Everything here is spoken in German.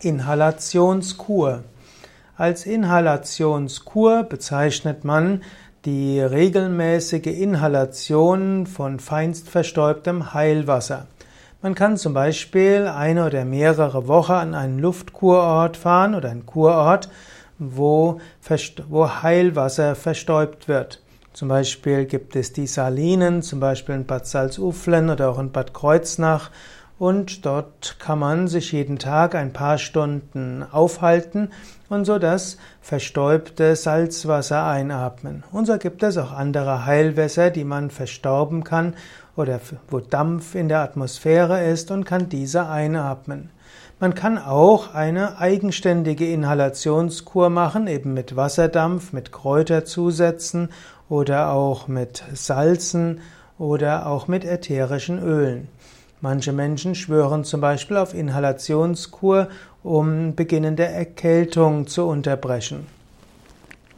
Inhalationskur. Als Inhalationskur bezeichnet man die regelmäßige Inhalation von feinst verstäubtem Heilwasser. Man kann zum Beispiel eine oder mehrere Wochen an einen Luftkurort fahren oder einen Kurort, wo, wo Heilwasser verstäubt wird. Zum Beispiel gibt es die Salinen, zum Beispiel in Bad Salzuflen oder auch in Bad Kreuznach und dort kann man sich jeden Tag ein paar Stunden aufhalten und so das verstäubte Salzwasser einatmen. Und so gibt es auch andere Heilwässer, die man verstauben kann oder wo Dampf in der Atmosphäre ist und kann diese einatmen. Man kann auch eine eigenständige Inhalationskur machen, eben mit Wasserdampf, mit Kräuterzusätzen oder auch mit Salzen oder auch mit ätherischen Ölen. Manche Menschen schwören zum Beispiel auf Inhalationskur, um beginnende Erkältung zu unterbrechen.